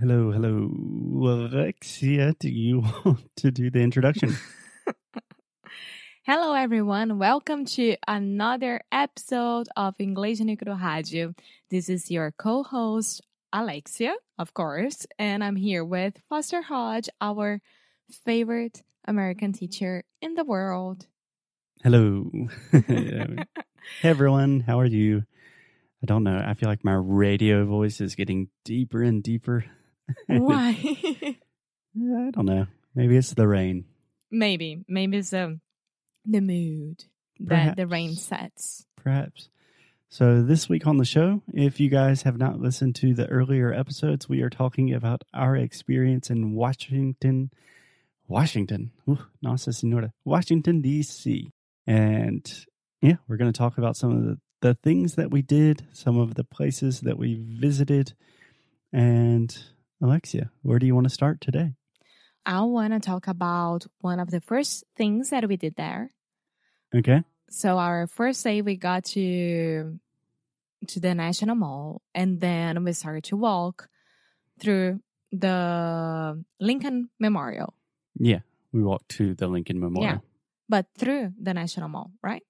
Hello, hello. Alexia, do you want to do the introduction? Hello, everyone. Welcome to another episode of Inglês Negro Rádio. This is your co-host, Alexia, of course, and I'm here with Foster Hodge, our favorite American teacher in the world. Hello. hey, everyone. How are you? I don't know. I feel like my radio voice is getting deeper and deeper. Why? I don't know. Maybe it's the rain. Maybe. Maybe it's the, the mood that the rain sets. Perhaps. So, this week on the show, if you guys have not listened to the earlier episodes, we are talking about our experience in Washington, Washington, Ooh, Nossa Senhora, Washington, D.C. And yeah, we're going to talk about some of the, the things that we did, some of the places that we visited. And Alexia, where do you want to start today? I want to talk about one of the first things that we did there. Okay. So our first day we got to to the National Mall and then we started to walk through the Lincoln Memorial. Yeah, we walked to the Lincoln Memorial. Yeah. But through the National Mall, right?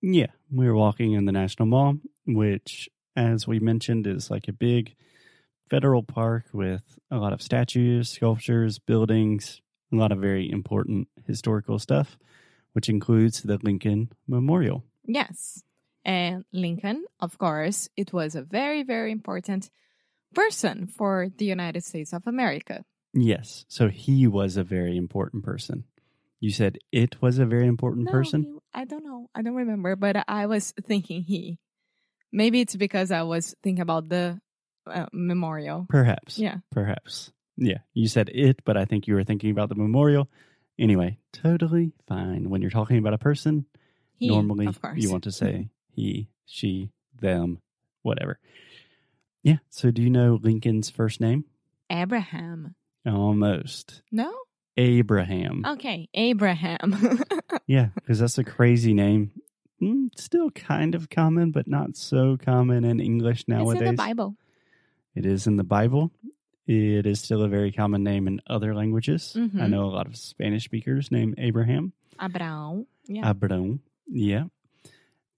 Yeah, we were walking in the National Mall, which as we mentioned is like a big federal park with a lot of statues, sculptures, buildings, a lot of very important historical stuff, which includes the Lincoln Memorial. Yes. And Lincoln, of course, it was a very, very important person for the United States of America. Yes. So he was a very important person. You said it was a very important no, person? He, I don't know. I don't remember, but I was thinking he. Maybe it's because I was thinking about the uh, memorial. Perhaps. Yeah. Perhaps. Yeah. You said it, but I think you were thinking about the memorial. Anyway, totally fine. When you're talking about a person, he, normally you want to say he, she, them, whatever. Yeah. So do you know Lincoln's first name? Abraham. Almost. No? Abraham. Okay, Abraham. yeah, because that's a crazy name. Mm, still kind of common, but not so common in English nowadays. It's in the Bible. It is in the Bible. It is still a very common name in other languages. Mhm. I know a lot of Spanish speakers named Abraham. Abraão. Yeah. Abraham. Yeah.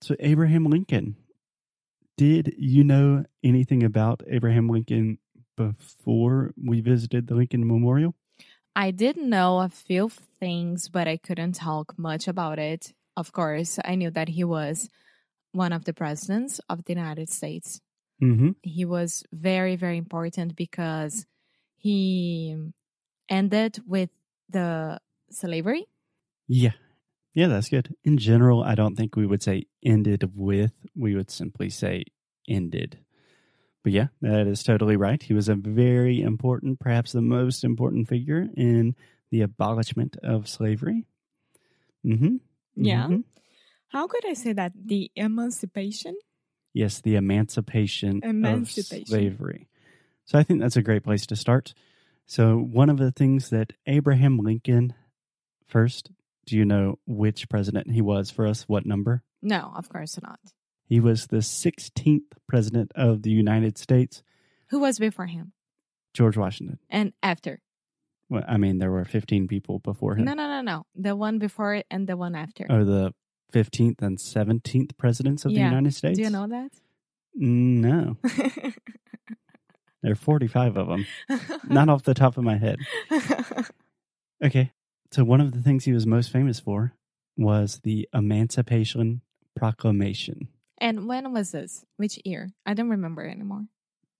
So Abraham Lincoln. Did you know anything about Abraham Lincoln before we visited the Lincoln Memorial? I did know a few things, but I couldn't talk much about it. Of course, I knew that he was one of the presidents of the United States. Mm-hmm. He was very, very important because he ended with the slavery. Yeah. Yeah, that's good. In general, I don't think we would say ended with. We would simply say ended. But yeah, that is totally right. He was a very important, perhaps the most important figure in the abolishment of slavery. Mm-hmm. Yeah. Mhm. How could I say that? The emancipation? Yes, the emancipation, Emancipation. of slavery. So I think that's a great place to start. So one of the things that Abraham Lincoln, first, do you know which president he was for us? What number? No, of course not. He was the 16th president of the United States, Who was before him? George Washington. And after? Well, I mean, there were 15 people before him. No, no, no, no. The one before it and the one after. Oh, the 15th and 17th presidents of Yeah. the United States? Do you know that? No. There are 45 of them. Not off the top of my head. Okay. So, one of the things he was most famous for was the Emancipation Proclamation. and when was this? Which year? I don't remember anymore.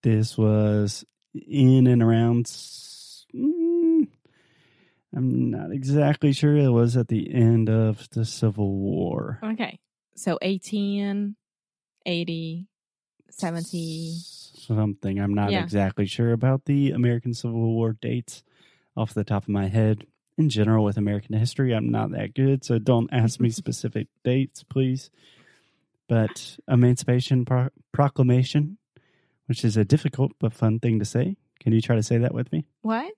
This was in and around. Mm, I'm not exactly sure. It was at the end of the Civil War. Okay. So 18, 80, 70. Something. I'm not Yeah. exactly sure about the American Civil War dates off the top of my head. In general, with American history, I'm not that good, so don't ask me specific dates, please. But Emancipation Pro- Proclamation, which is a difficult but fun thing to say. Can you try to say that with me? What?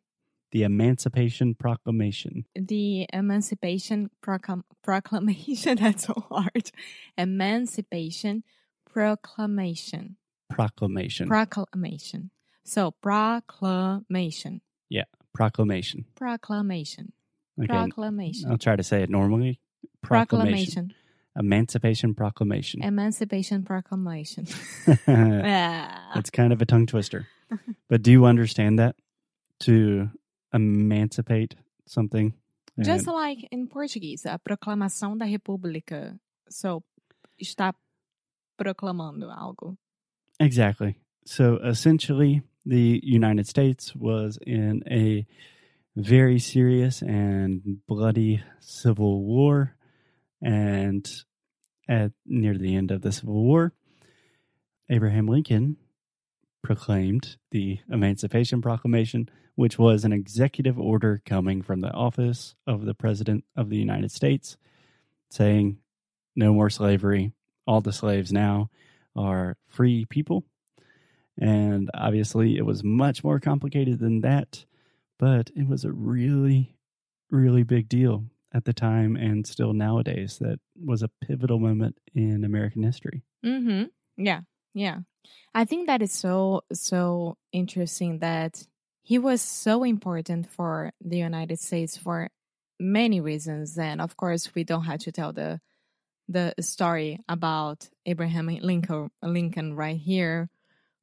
The Emancipation Proclamation. The Emancipation Proclam- Proclamation. That's so hard. Emancipation Proclamation. Proclamation. Proclamation. So proclamation. Yeah, proclamation. Proclamation. Okay. Proclamation. I'll try to say it normally. Proclamation. Emancipation Proclamation. Emancipation Proclamation. it's Ah. kind of a tongue twister. but do you understand that? To emancipate something? Just And- like in Portuguese, a proclamação da República. So, está proclamando algo. Exactly. So essentially, the United States was in a very serious and bloody civil war. And at near the end of the Civil War, Abraham Lincoln proclaimed the Emancipation Proclamation, which was an executive order coming from the office of the President of the United States saying, no more slavery. All the slaves now are free people. And obviously, it was much more complicated than that, but it was a really, really big deal at the time and still nowadays. That was a pivotal moment in American history. Mm-hmm. Yeah, yeah. I think that is so so interesting that he was so important for the United States for many reasons. And of course, we don't have to tell the the story about Abraham Lincoln Lincoln right here.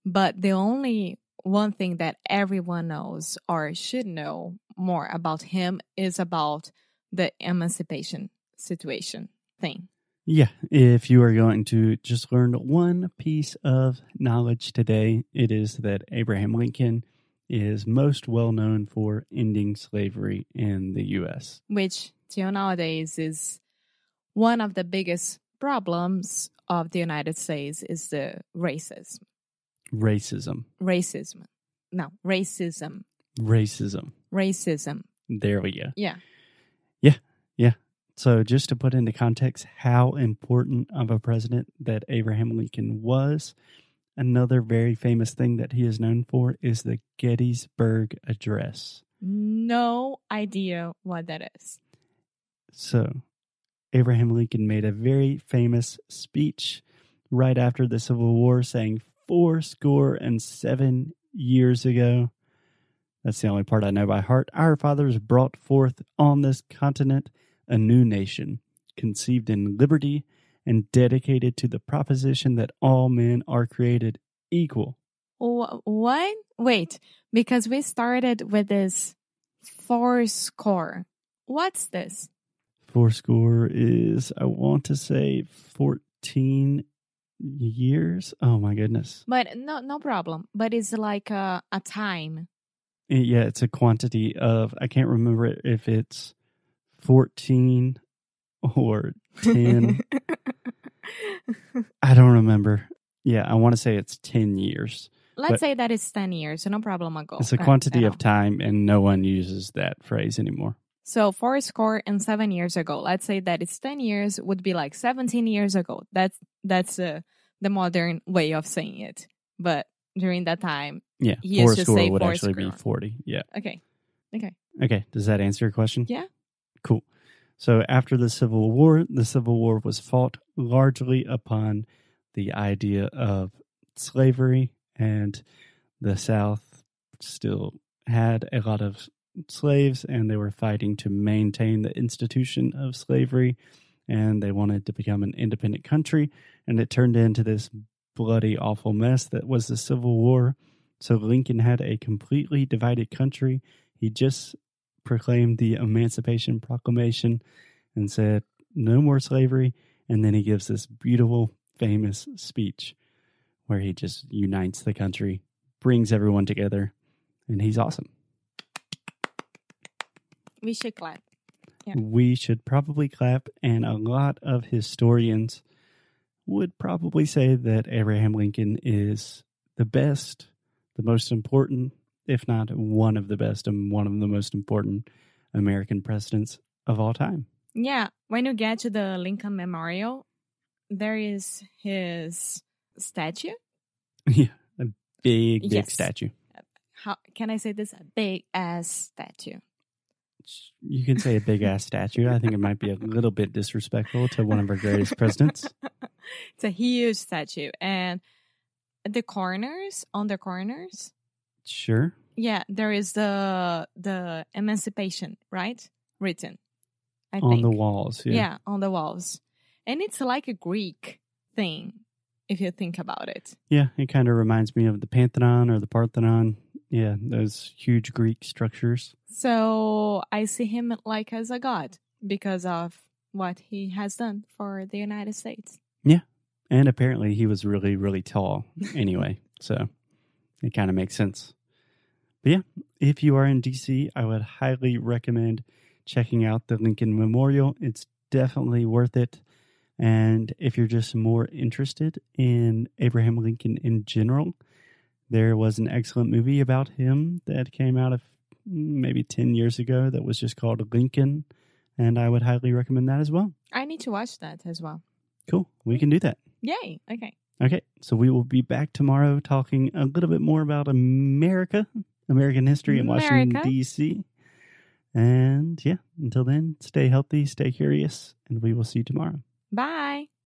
But the only one thing that everyone knows or should know more about him is about the emancipation situation thing. Yeah, if you are going to just learn one piece of knowledge today, it is that Abraham Lincoln is most well known for ending slavery in the U.S. which till nowadays is one of the biggest problems of the United States is the racism. Racism. Racism. No, racism. Racism. Racism. There we go. Yeah. Yeah. Yeah. So, just to put into context how important of a president that Abraham Lincoln was, another very famous thing that he is known for is the Gettysburg Address. No idea what that is. So, Abraham Lincoln made a very famous speech right after the Civil War saying, Four score and seven years ago. That's the only part I know by heart. Our fathers brought forth on this continent a new nation, conceived in liberty and dedicated to the proposition that all men are created equal. What? Wait, because we started with this four score. What's this? Fourscore is, I want to say, 14 years. Oh my goodness. But no, no problem. But it's like a, a time. Yeah, it's a quantity of, I can't remember if it's 14 or 10. I don't remember. Yeah, I want to say it's 10 years. Let's say that it's 10 years, so no problem ago. It's a quantity of time, and no one uses that phrase anymore. So four score and seven years ago. Let's say that it's 10 years would be like 17 years ago. That's, that's uh, the modern way of saying it. But during that time, Yeah, He used to fourscore say would actually be 40. Yeah. okay. Okay. Okay, does that answer your question? Yeah. Cool. So after the Civil War, the Civil War was fought largely upon the idea of slavery, and the South still had a lot of slaves, and they were fighting to maintain the institution of slavery, and they wanted to become an independent country, and it turned into this bloody, awful mess that was the Civil War. So Lincoln had a completely divided country. He just proclaimed the Emancipation Proclamation and said, no more slavery. And then he gives this beautiful, famous speech where he just unites the country, brings everyone together, and he's awesome. We should clap. Yeah. We should probably clap, and a lot of historians would probably say that Abraham Lincoln is the best, the most important, if not one of the best and one of the most important American presidents of all time. Yeah. When you get to the Lincoln Memorial, there is his statue. yeah, a big, big Yes. statue. How can I say this? A big ass statue. You can say a big ass statue. I think it might be a little bit disrespectful to one of our greatest presidents. it's a huge statue. And the corners, on the corners, Sure. Yeah, there is the the Emancipation, right? Written. I On think. the walls. yeah. Yeah. on the walls. And it's like a Greek thing if you think about it. Yeah. It kind of reminds me of the Pantheon or the Parthenon. Yeah. Those huge Greek structures. So I see him like as a god because of what he has done for the United States. Yeah. And apparently he was really, really tall anyway. so it kind of makes sense. But yeah, if you are in DC, I would highly recommend checking out the Lincoln Memorial. It's definitely worth it. And if you're just more interested in Abraham Lincoln in general, there was an excellent movie about him that came out of maybe 10 years ago that was just called Lincoln. And I would highly recommend that as well. I need to watch that as well. Cool. We can do that. Yay. Okay. Okay, so we will be back tomorrow talking a little bit more about America, American history in Washington, D.C. And yeah, until then, stay healthy, stay curious, and we will see you tomorrow. Bye.